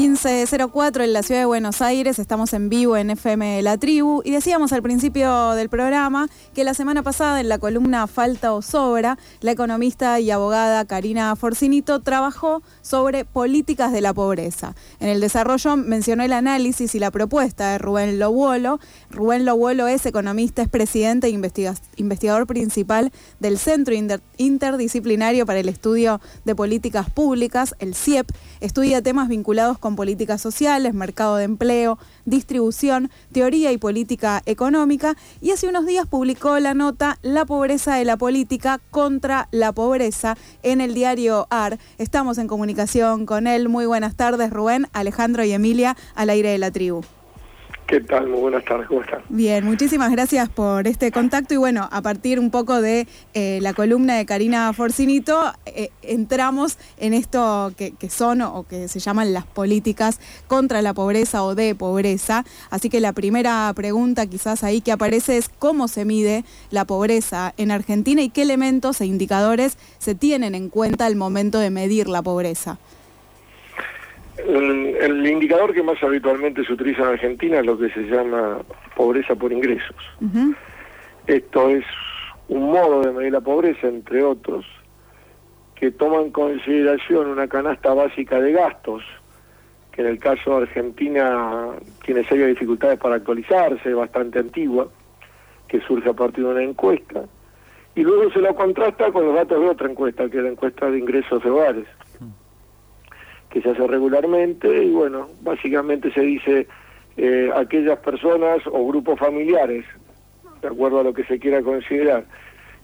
15.04 en la ciudad de Buenos Aires, estamos en vivo en FM La Tribu y decíamos al principio del programa que la semana pasada en la columna Falta o Sobra, la economista y abogada Karina Forcinito trabajó sobre políticas de la pobreza. En el desarrollo mencionó el análisis y la propuesta de Rubén Lobuolo. Rubén Lobuolo es economista, es presidente e investigador principal del Centro Interdisciplinario para el Estudio de Políticas Públicas, el CIEP, estudia temas vinculados con políticas sociales, mercado de empleo, distribución, teoría y política económica y hace unos días publicó la nota La pobreza de la política contra la pobreza en el diario AR. Estamos en comunicación con él. Muy buenas tardes, Rubén, Alejandro y Emilia, al aire de la tribu. ¿Qué tal? Muy buenas tardes, ¿cómo están? Bien, muchísimas gracias por este contacto y bueno, a partir un poco de eh, la columna de Karina Forcinito, eh, entramos en esto que, son o que se llaman las políticas contra la pobreza o de pobreza. Así que la primera pregunta quizás ahí que aparece es cómo se mide la pobreza en Argentina y qué elementos e indicadores se tienen en cuenta al momento de medir la pobreza. El, indicador que más habitualmente se utiliza en Argentina es lo que se llama pobreza por ingresos. Esto es un modo de medir la pobreza, entre otros, que toma en consideración una canasta básica de gastos, que en el caso de Argentina tiene serias dificultades para actualizarse, bastante antigua, que surge a partir de una encuesta, y luego se la contrasta con los datos de otra encuesta, que es la encuesta de ingresos de hogares que se hace regularmente y bueno, básicamente se dice eh, aquellas personas o grupos familiares, de acuerdo a lo que se quiera considerar,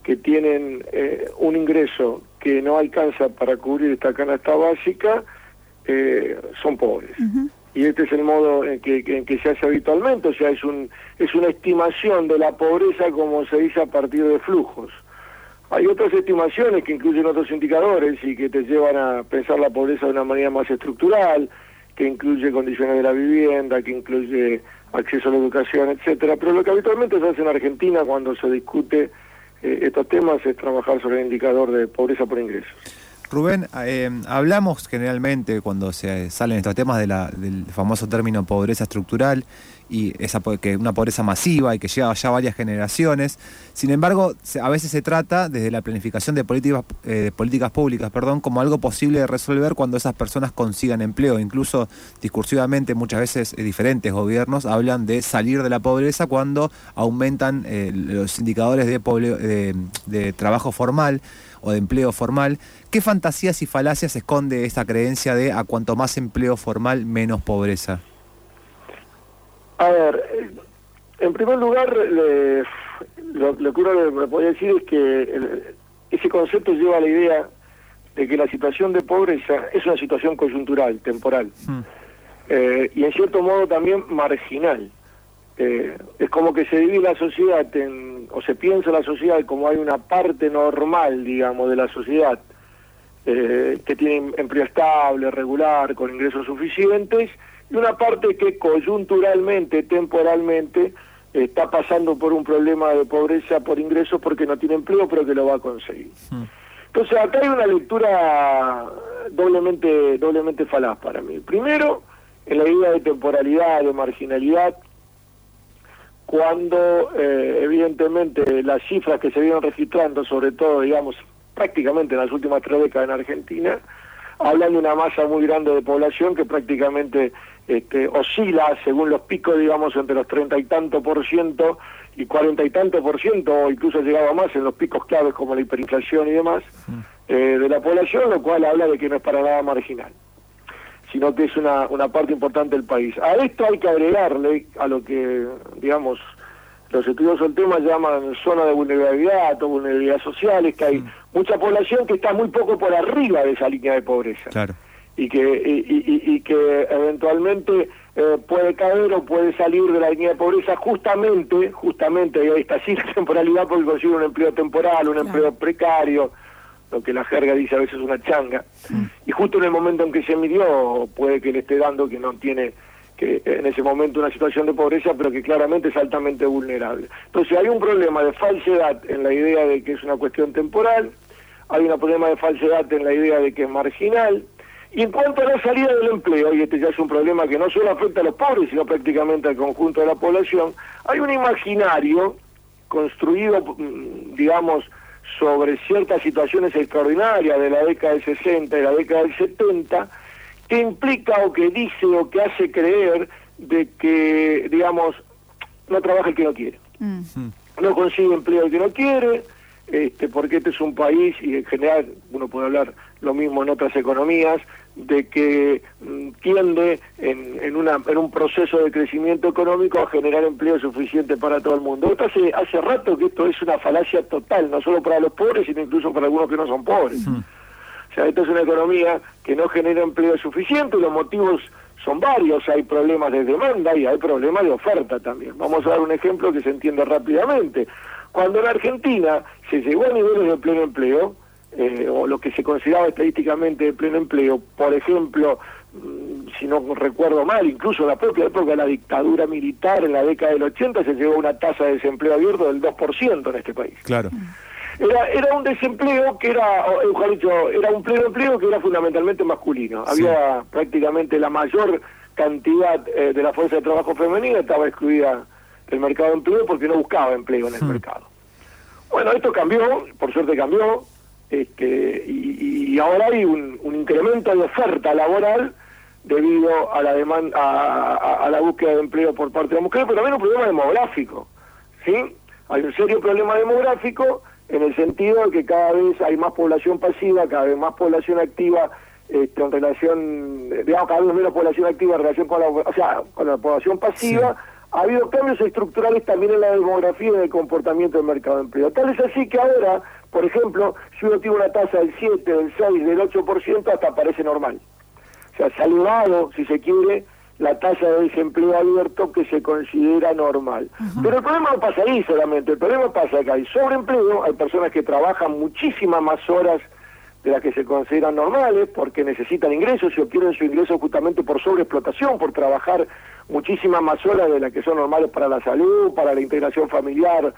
que tienen eh, un ingreso que no alcanza para cubrir esta canasta básica, eh, son pobres. Y este es el modo en que, en que se hace habitualmente, o sea, es, un, es una estimación de la pobreza como se dice a partir de flujos. Hay otras estimaciones que incluyen otros indicadores y que te llevan a pensar la pobreza de una manera más estructural, que incluye condiciones de la vivienda, que incluye acceso a la educación, etcétera. Pero lo que habitualmente se hace en Argentina cuando se discute eh, estos temas es trabajar sobre el indicador de pobreza por ingresos. Rubén, eh, hablamos generalmente cuando se salen estos temas del famoso término pobreza estructural y que una pobreza masiva y que lleva ya varias generaciones. Sin embargo, a veces se trata desde la planificación de políticas, eh, públicas, perdón, como algo posible de resolver cuando esas personas consigan empleo. Incluso discursivamente muchas veces eh, diferentes gobiernos hablan de salir de la pobreza cuando aumentan eh, los indicadores de trabajo formal o de empleo formal. ¿Qué fantasías y falacias esconde esta creencia de a cuanto más empleo formal, menos pobreza? A ver, en primer lugar, lo, que uno puede decir es que ese concepto lleva a la idea de que la situación de pobreza es una situación coyuntural, temporal, hmm. eh, y en cierto modo también marginal. Eh, es como que se divide la sociedad, o se piensa la sociedad como hay una parte normal, digamos, de la sociedad, eh, que tiene empleo estable, regular, con ingresos suficientes, y una parte que coyunturalmente, temporalmente, está pasando por un problema de pobreza por ingresos porque no tiene empleo, pero que lo va a conseguir. Hmm. Entonces acá hay una lectura doblemente, doblemente falaz para mí. Primero, en la idea de temporalidad, de marginalidad, cuando eh, evidentemente las cifras que se vienen registrando, sobre todo, digamos, prácticamente en las últimas tres décadas en Argentina, hablan de una masa muy grande de población que prácticamente este, oscila según los picos, digamos, entre los treinta y tanto por ciento y cuarenta y tanto por ciento, o incluso llegaba más en los picos claves como la hiperinflación y demás, mm. eh, de la población, lo cual habla de que no es para nada marginal, sino que es una, una parte importante del país. A esto hay que agregarle a lo que, digamos, los estudios del tema llaman zona de vulnerabilidad o vulnerabilidad social, es que hay mm. mucha población que está muy poco por arriba de esa línea de pobreza. Claro y que, y, que eventualmente eh, puede caer o puede salir de la línea de pobreza justamente, justamente, ahí está la temporalidad porque consigue un empleo temporal, un empleo precario, lo que la jerga dice a veces una changa, y justo en el momento en que se midió puede que le esté dando que no tiene que en ese momento una situación de pobreza, pero que claramente es altamente vulnerable. Entonces hay un problema de falsedad en la idea de que es una cuestión temporal, hay un problema de falsedad en la idea de que es marginal, y en cuanto a la salida del empleo, y este ya es un problema que no solo afecta a los pobres, sino prácticamente al conjunto de la población, hay un imaginario construido, mm, digamos, sobre ciertas situaciones extraordinarias de la década del 60 y la década del 70, que implica o que dice o que hace creer de que, digamos, no trabaja el que no quiere. Mm. No consigue empleo el que no quiere, este, porque este es un país, y en general uno puede hablar lo mismo en otras economías, de que mm, tiende en, en, una, en un proceso de crecimiento económico a generar empleo suficiente para todo el mundo. Esto hace, hace rato que esto es una falacia total, no solo para los pobres, sino incluso para algunos que no son pobres. O sea, esto es una economía que no genera empleo suficiente, y los motivos son varios, hay problemas de demanda y hay problemas de oferta también. Vamos a dar un ejemplo que se entiende rápidamente. Cuando en Argentina se llegó a niveles de pleno empleo, eh, o lo que se consideraba estadísticamente de pleno empleo, por ejemplo, mm, si no recuerdo mal, incluso en la propia época de la dictadura militar, en la década del 80, se llegó a una tasa de desempleo abierto del 2% en este país. Claro. Era, era un desempleo que era, o, dicho, era un pleno empleo que era fundamentalmente masculino. Había prácticamente la mayor cantidad eh, de la fuerza de trabajo femenina estaba excluida del mercado de empleo porque no buscaba empleo en el mercado. Bueno, esto cambió, por suerte cambió, este, y, ahora hay un, incremento de oferta laboral debido a la demanda, a, la búsqueda de empleo por parte de la mujer, pero también un problema demográfico, ¿sí? Hay un serio problema demográfico en el sentido de que cada vez hay más población pasiva, cada vez más población activa este, en relación, digamos, cada vez menos población activa en relación con la, o sea, con la población pasiva. Ha habido cambios estructurales también en la demografía y en el comportamiento del mercado de empleo. Tal es así que ahora por ejemplo, si uno tiene una tasa del 7, del 6, del 8%, hasta parece normal. O sea, se ha elevado, si se quiere, la tasa de desempleo abierto que se considera normal. Pero el problema no pasa ahí solamente, el problema pasa que hay sobreempleo, hay personas que trabajan muchísimas más horas de las que se consideran normales porque necesitan ingresos y obtienen su ingreso justamente por sobreexplotación, por trabajar muchísimas más horas de las que son normales para la salud, para la integración familiar,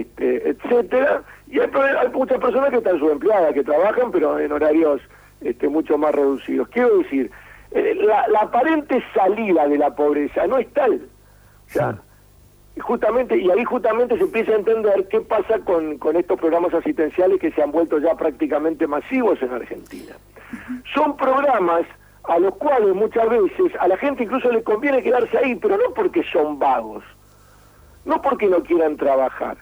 este, etcétera, y hay, muchas personas que están subempleadas, que trabajan, pero en horarios este, mucho más reducidos. Quiero decir, eh, la, aparente salida de la pobreza no es tal. O sea, justamente, y ahí justamente se empieza a entender qué pasa con, con estos programas asistenciales que se han vuelto ya prácticamente masivos en Argentina. Son programas a los cuales muchas veces a la gente incluso le conviene quedarse ahí, pero no porque son vagos, no porque no quieran trabajar,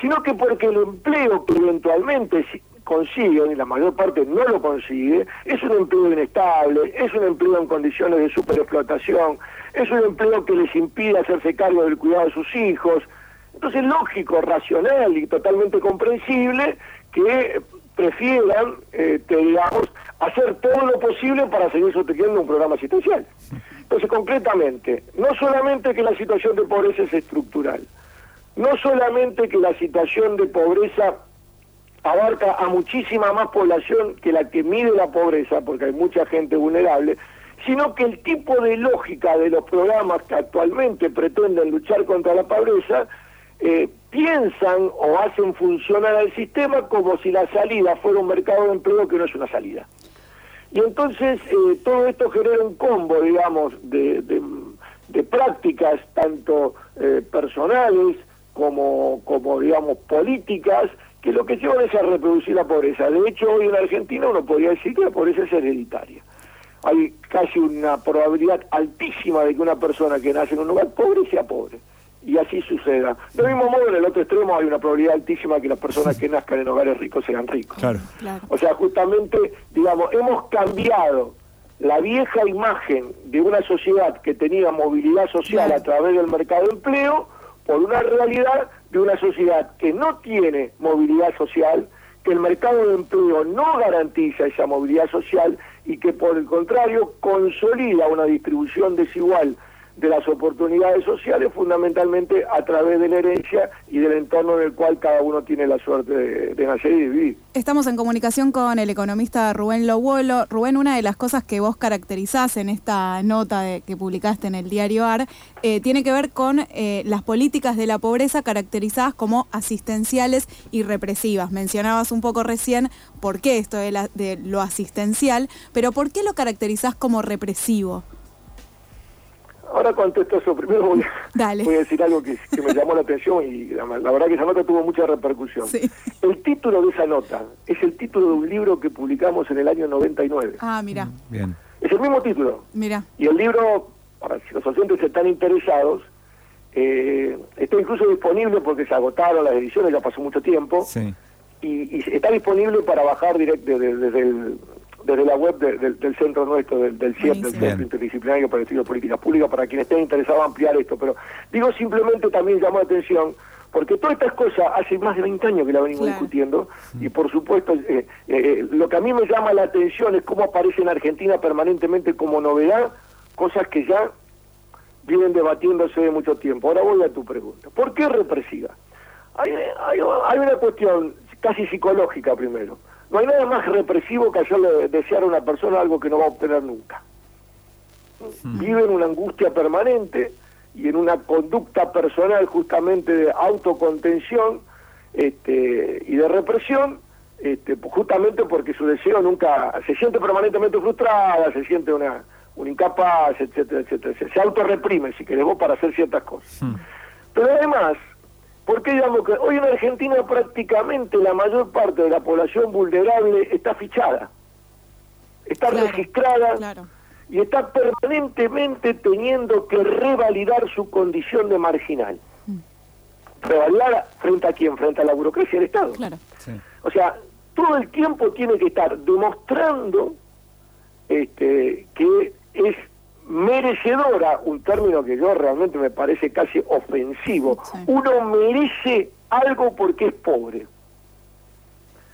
sino que porque el empleo que eventualmente consiguen, y la mayor parte no lo consigue, es un empleo inestable, es un empleo en condiciones de superexplotación, es un empleo que les impide hacerse cargo del cuidado de sus hijos. Entonces, lógico, racional y totalmente comprensible que prefieran, eh, digamos, hacer todo lo posible para seguir sosteniendo un programa asistencial. Entonces, concretamente, no solamente que la situación de pobreza es estructural, no solamente que la situación de pobreza abarca a muchísima más población que la que mide la pobreza, porque hay mucha gente vulnerable, sino que el tipo de lógica de los programas que actualmente pretenden luchar contra la pobreza eh, piensan o hacen funcionar al sistema como si la salida fuera un mercado de empleo que no es una salida. Y entonces eh, todo esto genera un combo, digamos, de, prácticas tanto eh, personales, como, como digamos, políticas que lo que llevan es a reproducir la pobreza. De hecho, hoy en Argentina uno podría decir que la pobreza es hereditaria. Hay casi una probabilidad altísima de que una persona que nace en un lugar pobre sea pobre. Y así suceda. Del mismo modo, en el otro extremo hay una probabilidad altísima de que las personas que nazcan en hogares ricos sean ricos. Claro. O sea, justamente, digamos, hemos cambiado la vieja imagen de una sociedad que tenía movilidad social a través del mercado de empleo por una realidad de una sociedad que no tiene movilidad social, que el mercado de empleo no garantiza esa movilidad social y que por el contrario consolida una distribución desigual de las oportunidades sociales fundamentalmente a través de la herencia y del entorno en el cual cada uno tiene la suerte de, nacer y vivir. Estamos en comunicación con el economista Rubén Lowolo. Rubén, una de las cosas que vos caracterizás en esta nota que publicaste en el diario AR eh, tiene que ver con eh, las políticas de la pobreza caracterizadas como asistenciales y represivas. Mencionabas un poco recién por qué esto de, de lo asistencial, pero ¿por qué lo caracterizás como represivo? Ahora contesto eso. Primero voy, a decir algo que, me llamó la atención y la, verdad que esa nota tuvo mucha repercusión. El título de esa nota es el título de un libro que publicamos en el año 99. Ah, mira. Mm, bien. Es el mismo título. Mira. Y el libro, para si los oyentes están interesados, eh, está incluso disponible porque se agotaron las ediciones, ya pasó mucho tiempo. Sí. Y, está disponible para bajar directo desde el desde la web del centro nuestro, del, del CIEP, del Centro Interdisciplinario para el Estudio de Políticas Públicas, para quienes estén interesados en ampliar esto. Pero digo simplemente también llamó la atención, porque todas estas cosas hace más de 20 años que la venimos discutiendo, y por supuesto eh, eh, eh, lo que a mí me llama la atención es cómo aparece en Argentina permanentemente como novedad cosas que ya vienen debatiéndose de mucho tiempo. Ahora voy a tu pregunta. ¿Por qué represiva? Hay, hay, hay una cuestión casi psicológica primero. No hay nada más represivo que hacerle desear a una persona algo que no va a obtener nunca. Hmm. Vive en una angustia permanente y en una conducta personal justamente de autocontención este, y de represión, este, justamente porque su deseo nunca se siente permanentemente frustrada, se siente una, un incapaz, etcétera, etcétera. Se, se autorreprime, si querés vos, para hacer ciertas cosas. Hmm. Pero además, ¿Por qué digamos que hoy en Argentina prácticamente la mayor parte de la población vulnerable está fichada? Está registrada y está permanentemente teniendo que revalidar su condición de marginal. Mm. ¿Revalidar frente a quién? Frente a la burocracia del Estado. O sea, todo el tiempo tiene que estar demostrando este, que es merecedora, un término que yo realmente me parece casi ofensivo, uno merece algo porque es pobre.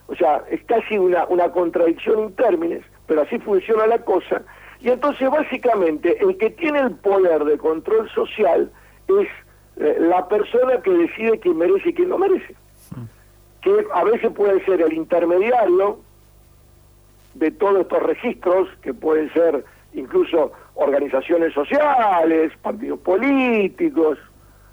O sea, es casi una, una contradicción en términos, pero así funciona la cosa. Y entonces básicamente el que tiene el poder de control social es eh, la persona que decide quién merece y quién no merece. Que a veces puede ser el intermediario de todos estos registros, que pueden ser incluso organizaciones sociales, partidos políticos,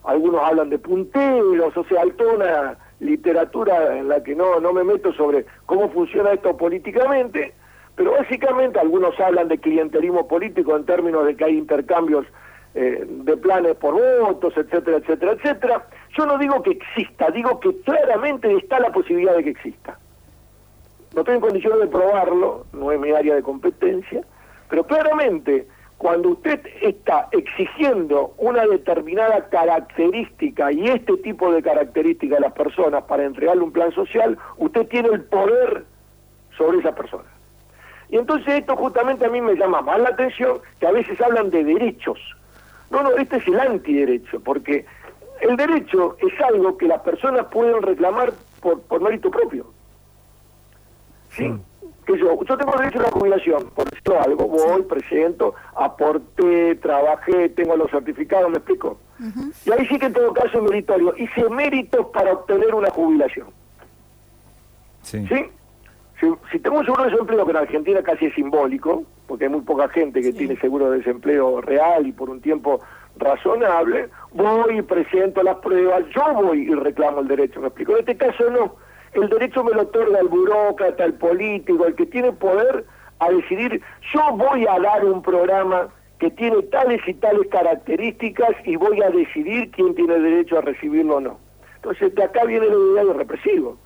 algunos hablan de punteros, o sea, hay toda una literatura en la que no, no me meto sobre cómo funciona esto políticamente, pero básicamente algunos hablan de clientelismo político en términos de que hay intercambios eh, de planes por votos, etcétera, etcétera, etcétera. Yo no digo que exista, digo que claramente está la posibilidad de que exista. No estoy en condiciones de probarlo, no es mi área de competencia, pero claramente cuando usted está exigiendo una determinada característica y este tipo de características a las personas para entregarle un plan social, usted tiene el poder sobre esa persona. Y entonces esto justamente a mí me llama más la atención que a veces hablan de derechos. No, no, este es el antiderecho, porque el derecho es algo que las personas pueden reclamar por, por mérito propio. ¿Sí? Mm yo, yo tengo derecho a la jubilación, por decirlo algo, voy, presento, aporté, trabajé, tengo los certificados, ¿me explico? Y ahí sí que en todo caso es meritorio. Hice méritos para obtener una jubilación. Sí. Si, tengo un seguro de desempleo, que en Argentina casi es simbólico, porque hay muy poca gente que tiene seguro de desempleo real y por un tiempo razonable, voy y presento las pruebas, yo voy y reclamo el derecho, ¿me explico? En este caso no el derecho me lo otorga el burócrata, el político, el que tiene poder a decidir, yo voy a dar un programa que tiene tales y tales características y voy a decidir quién tiene derecho a recibirlo o no. Entonces, de acá viene la idea de represivo.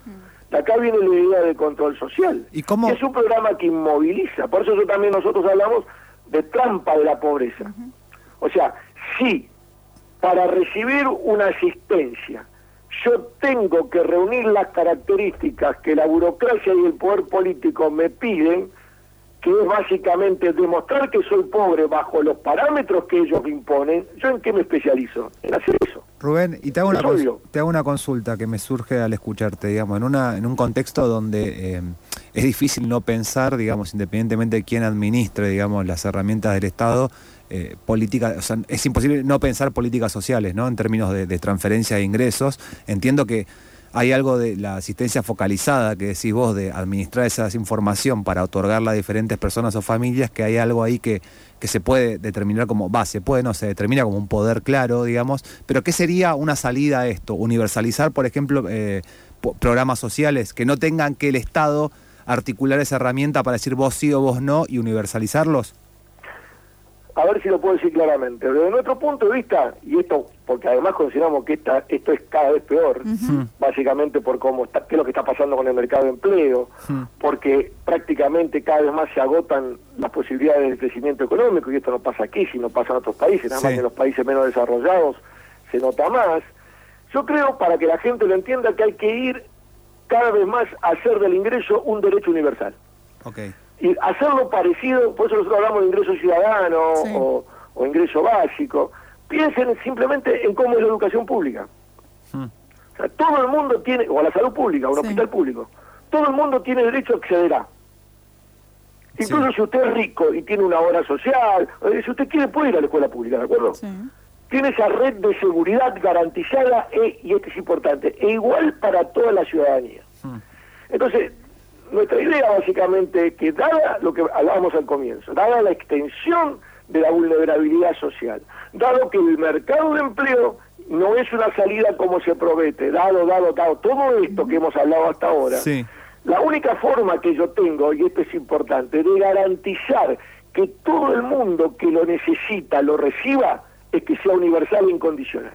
De acá viene la idea de control social. ¿Y cómo? Es un programa que inmoviliza. Por eso también nosotros hablamos de trampa de la pobreza. O sea, si para recibir una asistencia yo tengo que reunir las características que la burocracia y el poder político me piden, que es básicamente demostrar que soy pobre bajo los parámetros que ellos me imponen, ¿yo en qué me especializo? En hacer eso. Rubén, y te hago, una te hago una consulta que me surge al escucharte, digamos, en, una, en un contexto donde eh, es difícil no pensar, digamos, independientemente de quién administre, digamos, las herramientas del Estado, eh, política, o sea, es imposible no pensar políticas sociales, ¿no? En términos de, transferencia de ingresos. Entiendo que hay algo de la asistencia focalizada que decís vos de administrar esa información para otorgarla a diferentes personas o familias, que hay algo ahí que, que se puede determinar como, va, se puede, no, se determina como un poder claro, digamos, pero ¿qué sería una salida a esto? Universalizar, por ejemplo, eh, programas sociales que no tengan que el Estado articular esa herramienta para decir vos sí o vos no y universalizarlos? A ver si lo puedo decir claramente. Desde nuestro punto de vista, y esto porque además consideramos que esta, esto es cada vez peor, básicamente por cómo está, qué es lo que está pasando con el mercado de empleo, porque prácticamente cada vez más se agotan las posibilidades de crecimiento económico, y esto no pasa aquí, sino pasa en otros países, nada más que en los países menos desarrollados se nota más. Yo creo, para que la gente lo entienda, que hay que ir cada vez más a hacer del ingreso un derecho universal. Okay y hacerlo parecido, por eso nosotros hablamos de ingreso ciudadano o, ingreso básico, piensen simplemente en cómo es la educación pública. Hmm. O sea, todo el mundo tiene, o la salud pública, o un hospital público, todo el mundo tiene derecho a acceder a. Incluso si usted es rico y tiene una obra social, si usted quiere puede ir a la escuela pública, ¿de acuerdo? Tiene esa red de seguridad garantizada, e, y esto es importante, e igual para toda la ciudadanía. Hmm. Entonces, nuestra idea básicamente es que dada lo que hablábamos al comienzo, dada la extensión de la vulnerabilidad social, dado que el mercado de empleo no es una salida como se promete, dado, dado, dado, todo esto que hemos hablado hasta ahora, la única forma que yo tengo, y esto es importante, de garantizar que todo el mundo que lo necesita lo reciba, es que sea universal e incondicional.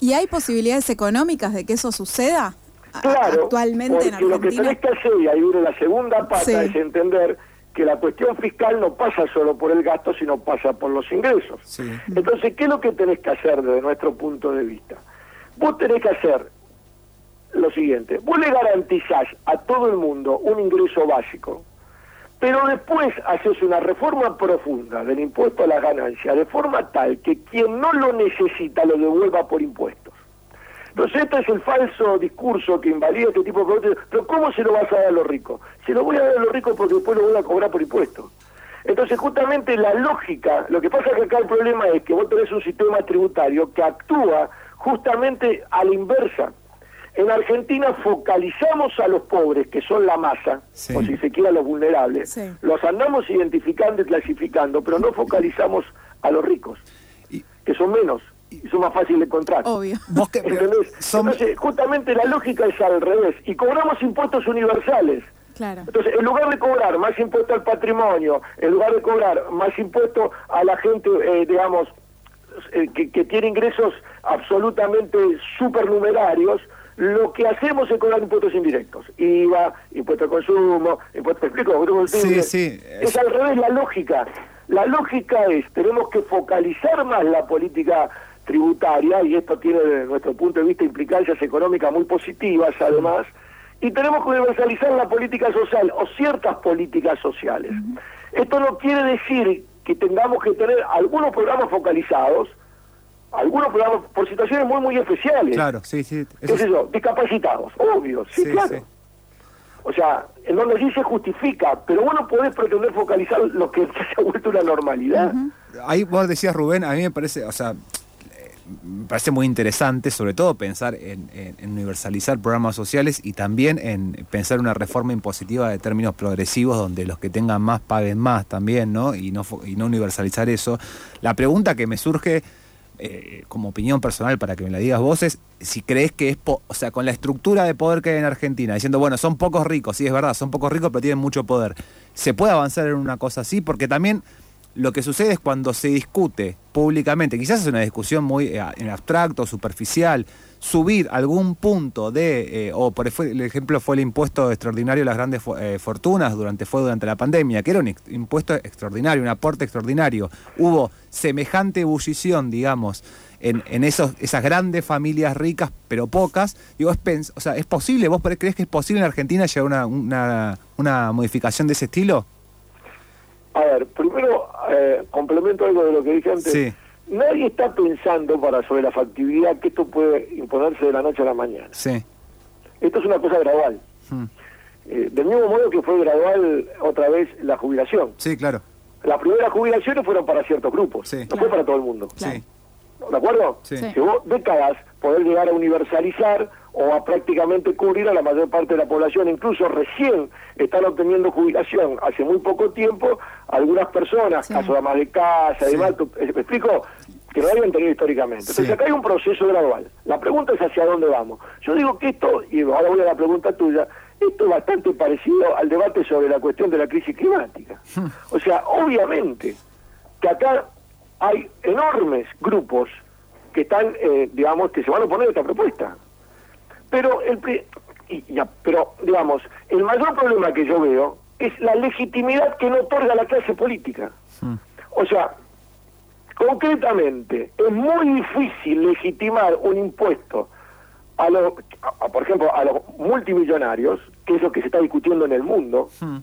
¿Y hay posibilidades económicas de que eso suceda? Claro, actualmente porque lo que tenés que hacer, y ahí viene la segunda pata, es entender que la cuestión fiscal no pasa solo por el gasto, sino pasa por los ingresos. Entonces, ¿qué es lo que tenés que hacer desde nuestro punto de vista? Vos tenés que hacer lo siguiente, vos le garantizás a todo el mundo un ingreso básico, pero después haces una reforma profunda del impuesto a las ganancias, de forma tal que quien no lo necesita lo devuelva por impuestos. Entonces este es el falso discurso que invalida este tipo de productos. Pero ¿cómo se lo vas a dar a los ricos? Se lo voy a dar a los ricos porque después lo voy a cobrar por impuestos. Entonces justamente la lógica, lo que pasa es que acá el problema es que vos tenés un sistema tributario que actúa justamente a la inversa. En Argentina focalizamos a los pobres, que son la masa, o si se quiere a los vulnerables, los andamos identificando y clasificando, pero no focalizamos a los ricos, que son menos y son más fáciles de encontrar. Obvio. Entonces, justamente la lógica es al revés. Y cobramos impuestos universales. Claro. Entonces, en lugar de cobrar más impuesto al patrimonio, en lugar de cobrar más impuesto a la gente, eh, digamos, eh, que, que, tiene ingresos absolutamente supernumerarios, lo que hacemos es cobrar impuestos indirectos. IVA, impuesto al consumo, impuesto... ¿Me explico? Sí, sí. Es al revés la lógica. La lógica es, tenemos que focalizar más la política tributaria, y esto tiene desde nuestro punto de vista implicancias económicas muy positivas además, y tenemos que universalizar la política social o ciertas políticas sociales. Esto no quiere decir que tengamos que tener algunos programas focalizados, algunos programas por situaciones muy, muy especiales. Claro, sí, sí. ¿Qué es eso? Discapacitados, obvio, sí, claro. O sea, en donde sí se justifica, pero vos no podés pretender focalizar lo que se ha vuelto una normalidad. Ahí vos decías, Rubén, a mí me parece, o sea, me parece muy interesante, sobre todo pensar en, universalizar programas sociales y también en pensar una reforma impositiva de términos progresivos donde los que tengan más paguen más también, ¿no? Y no, universalizar eso. La pregunta que me surge eh, como opinión personal para que me la digas vos es si crees que es, o sea, con la estructura de poder que hay en Argentina, diciendo, bueno, son pocos ricos, sí es verdad, son pocos ricos pero tienen mucho poder, ¿se puede avanzar en una cosa así? Porque también lo que sucede es cuando se discute públicamente, quizás es una discusión muy eh, en abstracto, superficial, subir algún punto de, eh, o por el ejemplo fue el impuesto extraordinario a las grandes eh, fortunas durante fue durante la pandemia, que era un impuesto extraordinario, un aporte extraordinario. Hubo semejante ebullición, digamos, en, en esos, esas grandes familias ricas, pero pocas. Digo, es, o sea, ¿es posible? ¿Vos crees que es posible en Argentina llegar a una, una, una modificación de ese estilo? A ver, primero, eh, complemento algo de lo que dije antes. nadie está pensando para sobre la factibilidad que esto puede imponerse de la noche a la mañana. Sí. Esto es una cosa gradual. Mm. Eh, del mismo modo que fue gradual otra vez la jubilación. Sí, claro. Las primeras jubilaciones fueron para ciertos grupos, Sí. no fue para todo el mundo. Sí. ¿De acuerdo? Sí. Sí. Llevó décadas poder llegar a universalizar o a prácticamente cubrir a la mayor parte de la población. Incluso recién están obteniendo jubilación hace muy poco tiempo algunas personas, Sí. casos de amas de casa, Sí. de mato, ¿me explico? Que no habían tenido históricamente. Entonces Sí. acá hay un proceso gradual. La pregunta es hacia dónde vamos. Yo digo que esto, y ahora voy a la pregunta tuya, esto es bastante parecido al debate sobre la cuestión de la crisis climática. O sea, obviamente que acá hay enormes grupos que están, eh, digamos, que se van a oponer a esta propuesta. Pero, el, y- ya, pero, digamos, el mayor problema que yo veo es la legitimidad que no otorga la clase política. Mm. O sea, concretamente, es muy difícil legitimar un impuesto a los, por ejemplo, a los multimillonarios, que es lo que se está discutiendo en el mundo, Mm.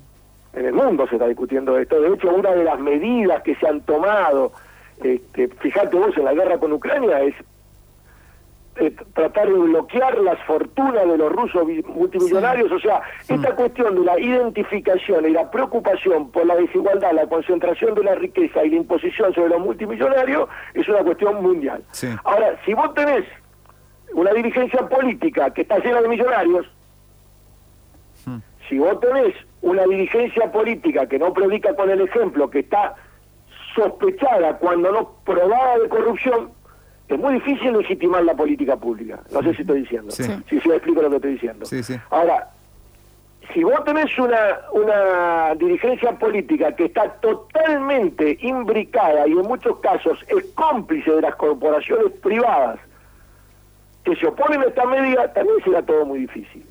en el mundo se está discutiendo esto. De hecho, una de las medidas que se han tomado, este, fíjate vos, en la guerra con Ucrania, es eh, tratar de bloquear las fortunas de los rusos multimillonarios. O sea, esta cuestión de la identificación y la preocupación por la desigualdad, la concentración de la riqueza y la imposición sobre los multimillonarios es una cuestión mundial. Sí. Ahora, si vos tenés una dirigencia política que está llena de millonarios, Mm. si vos tenés una dirigencia política que no predica con el ejemplo, que está sospechada cuando no probada de corrupción, es muy difícil legitimar la política pública. No sé si estoy diciendo. Sí. Si se explico lo que estoy diciendo. Sí, sí. Ahora, si vos tenés una, una dirigencia política que está totalmente imbricada y en muchos casos es cómplice de las corporaciones privadas que se oponen a esta medida, también será todo muy difícil.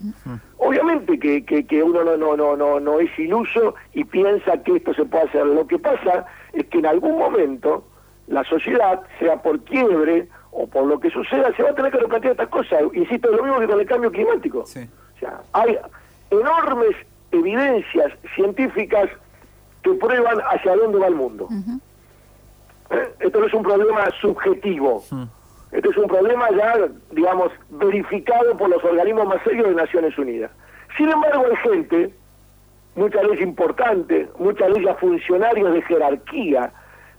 Obviamente que, que, que uno no, no, no, no, no es iluso y piensa que esto se puede hacer. Lo que pasa es que en algún momento la sociedad, sea por quiebre o por lo que suceda, se va a tener que replantear estas cosas. Insisto, es lo mismo que con el cambio climático. Sí. O sea, hay enormes evidencias científicas que prueban hacia dónde va el mundo. ¿Eh? Esto no es un problema subjetivo. Este es un problema ya, digamos, verificado por los organismos más serios de Naciones Unidas. Sin embargo, hay gente, muchas veces importante, muchas ellas funcionarios de jerarquía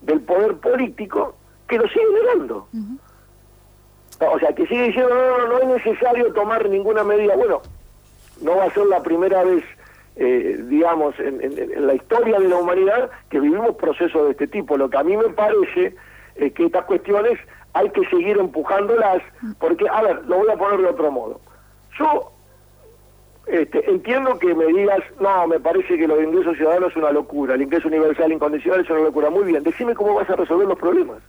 del poder político, que lo siguen negando. O sea, que sigue diciendo, no, no, no es necesario tomar ninguna medida. Bueno, no va a ser la primera vez, eh, digamos, en, en- en la historia de la humanidad que vivimos procesos de este tipo. Lo que a mí me parece es que estas cuestiones hay que seguir empujándolas, porque, a ver, lo voy a poner de otro modo. Yo este, entiendo que me digas, no, me parece que lo de ingreso ciudadano es una locura, el ingreso universal incondicional es una locura. Muy bien, decime cómo vas a resolver los problemas.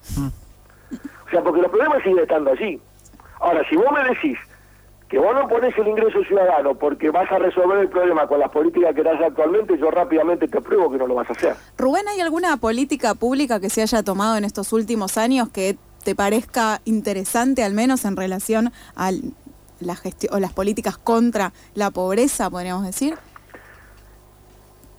O sea, porque los problemas siguen estando allí. Ahora, si vos me decís que vos no ponés el ingreso ciudadano porque vas a resolver el problema con las políticas que das actualmente, yo rápidamente te pruebo que no lo vas a hacer. Rubén, ¿hay alguna política pública que se haya tomado en estos últimos años que te parezca interesante, al menos en relación a la gestión o las políticas contra la pobreza, podríamos decir?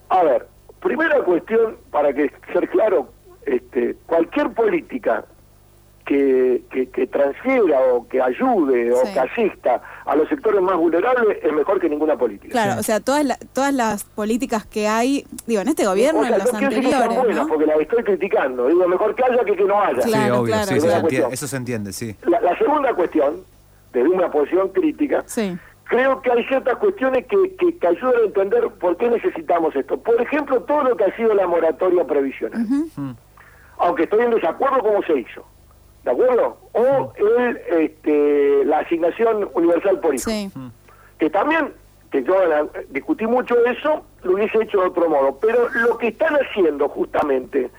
A ver, primera cuestión, para que ser claro, este, cualquier política que, que, que transfiera o que ayude o Sí. que asista a los sectores más vulnerables es mejor que ninguna política. Claro, Sí. o sea, todas, la- todas las políticas que hay, digo, en este gobierno, O sea, en los no quiero decir que sean anteriores, buenas, ¿no? porque las estoy criticando. Digo, mejor que haya que que no haya. Sí, Claro, obvio, claro, sí, eso, claro. se entiende, eso se entiende, sí. La, la segunda cuestión, desde una posición crítica, Sí. creo que hay ciertas cuestiones que, que, que ayudan a entender por qué necesitamos esto. Por ejemplo, todo lo que ha sido la moratoria previsional. Mm. Aunque estoy en desacuerdo cómo se hizo. ¿De acuerdo? O el, este, la asignación universal por hijo. Sí. Que también, que yo la- discutí mucho eso, lo hubiese hecho de otro modo. Pero lo que están haciendo justamente,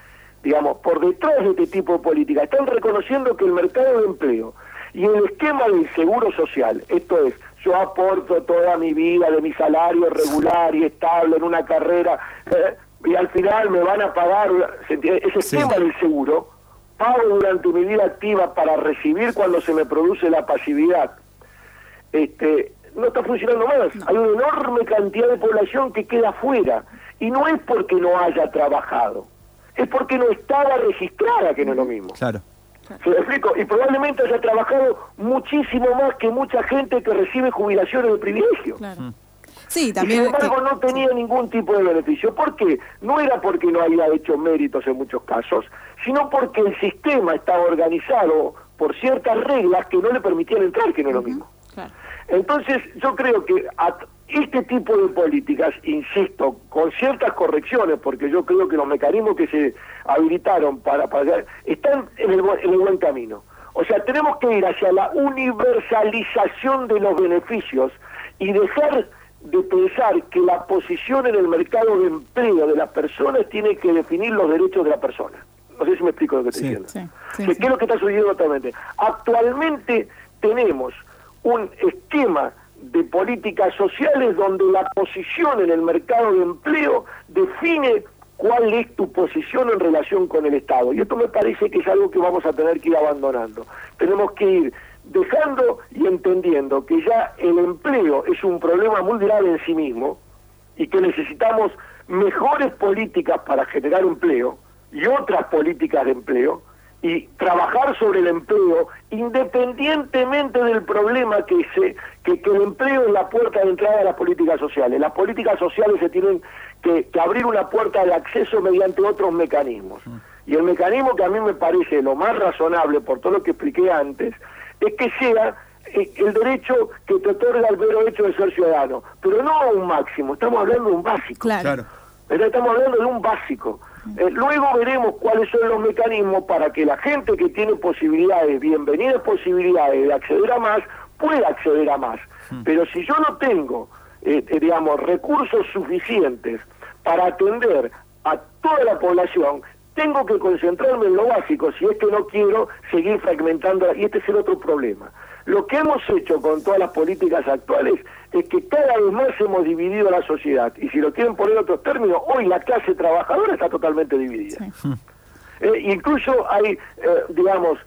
digamos, por detrás de este tipo de política, están reconociendo que el mercado de empleo y el esquema del seguro social, esto es, yo aporto toda mi vida de mi salario regular y estable en una carrera, eh, y al final me van a pagar, ese Sí. esquema del seguro, pago durante mi vida activa para recibir cuando se me produce la pasividad este, no está funcionando más. Hay una enorme cantidad de población que queda fuera. Y no es porque no haya trabajado, es porque no estaba registrada, que no es lo mismo. Claro. ¿Se lo explico? Y probablemente haya trabajado muchísimo más que mucha gente que recibe jubilaciones de privilegio. Claro. Mm. Sí, también. Y sin embargo, no tenía ningún tipo de beneficio. ¿Por qué? No era porque no había hecho méritos en muchos casos, sino porque el sistema estaba organizado por ciertas reglas que no le permitían entrar, que no es lo mismo. Entonces, yo creo que este tipo de políticas, insisto, con ciertas correcciones, porque yo creo que los mecanismos que se habilitaron para pagar están en el, en el buen camino. O sea, tenemos que ir hacia la universalización de los beneficios y dejar de pensar que la posición en el mercado de empleo de las personas tiene que definir los derechos de la persona. No sé si me explico lo que estoy diciendo. ¿Qué es lo que está sucediendo actualmente? Actualmente tenemos un esquema de políticas sociales donde la posición en el mercado de empleo define cuál es tu posición en relación con el Estado. Y esto me parece que es algo que vamos a tener que ir abandonando. Tenemos que ir dejando y entendiendo que ya el empleo es un problema muy grave en sí mismo y que necesitamos mejores políticas para generar empleo y otras políticas de empleo y trabajar sobre el empleo independientemente del problema que se que, el empleo es la puerta de entrada a las políticas sociales. Las políticas sociales se tienen que, que abrir una puerta de acceso mediante otros mecanismos. Y el mecanismo que a mí me parece lo más razonable, por todo lo que expliqué antes, es que sea eh, el derecho que te otorga el mero hecho de ser ciudadano, pero no un máximo, estamos hablando de un básico. Claro. Estamos hablando de un básico. Eh, luego veremos cuáles son los mecanismos para que la gente que tiene posibilidades, bienvenidas posibilidades de acceder a más, pueda acceder a más. Hmm. Pero si yo no tengo, eh, digamos, recursos suficientes para atender a toda la población, tengo que concentrarme en lo básico si es que no quiero seguir fragmentando, y este es el otro problema. Lo que hemos hecho con todas las políticas actuales es que cada vez más hemos dividido la sociedad, y si lo quieren poner en otros términos, hoy la clase trabajadora está totalmente dividida. Eh, incluso hay, eh, digamos,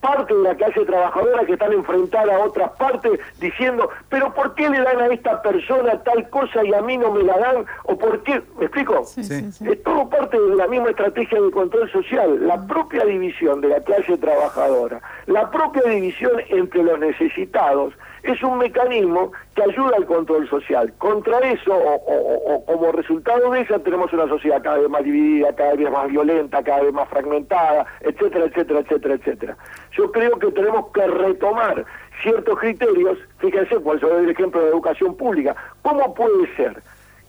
parte de la clase trabajadora que están enfrentadas a otras partes diciendo, pero ¿por qué le dan a esta persona tal cosa y a mí no me la dan? ¿O por qué? ¿Me explico? es todo parte de la misma estrategia de control social, la propia división de la clase trabajadora, la propia división entre los necesitados es un mecanismo que ayuda al control social. Contra eso, o, como resultado de eso, tenemos una sociedad cada vez más dividida, cada vez más violenta, cada vez más fragmentada, etcétera, etcétera, etcétera, etcétera. Yo creo que tenemos que retomar ciertos criterios, fíjense, por eso el ejemplo de educación pública. ¿Cómo puede ser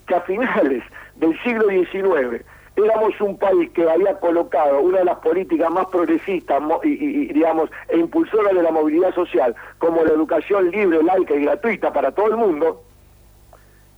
que a finales del siglo XIX éramos un país que había colocado una de las políticas más progresistas y, digamos e impulsoras de la movilidad social como la educación libre, laica y gratuita para todo el mundo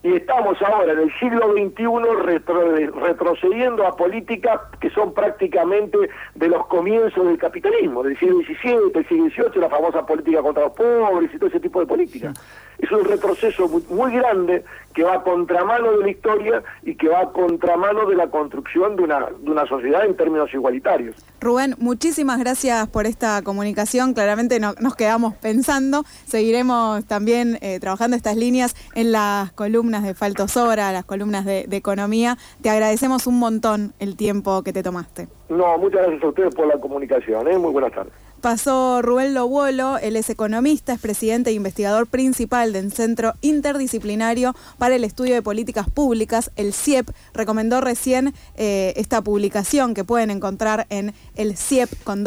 y estamos ahora en el siglo XXI retrocediendo a políticas que son prácticamente de los comienzos del capitalismo, del siglo XVII, del siglo XVIII, la famosa política contra los pobres y todo ese tipo de políticas. Es un retroceso muy, grande que va a contramano de la historia y que va a contramano de la construcción de una, de una sociedad en términos igualitarios. Rubén, muchísimas gracias por esta comunicación. Claramente nos quedamos pensando. Seguiremos también eh, trabajando estas líneas en las columnas de Falto Sobra, las columnas de, economía. Te agradecemos un montón el tiempo que te tomaste. No, muchas gracias a ustedes por la comunicación. ¿eh? Muy buenas tardes. Pasó Rubén Lobuolo, él es economista, es presidente e investigador principal del Centro Interdisciplinario para el Estudio de Políticas Públicas, el CIEP. Recomendó recién eh, esta publicación que pueden encontrar en el CIEP con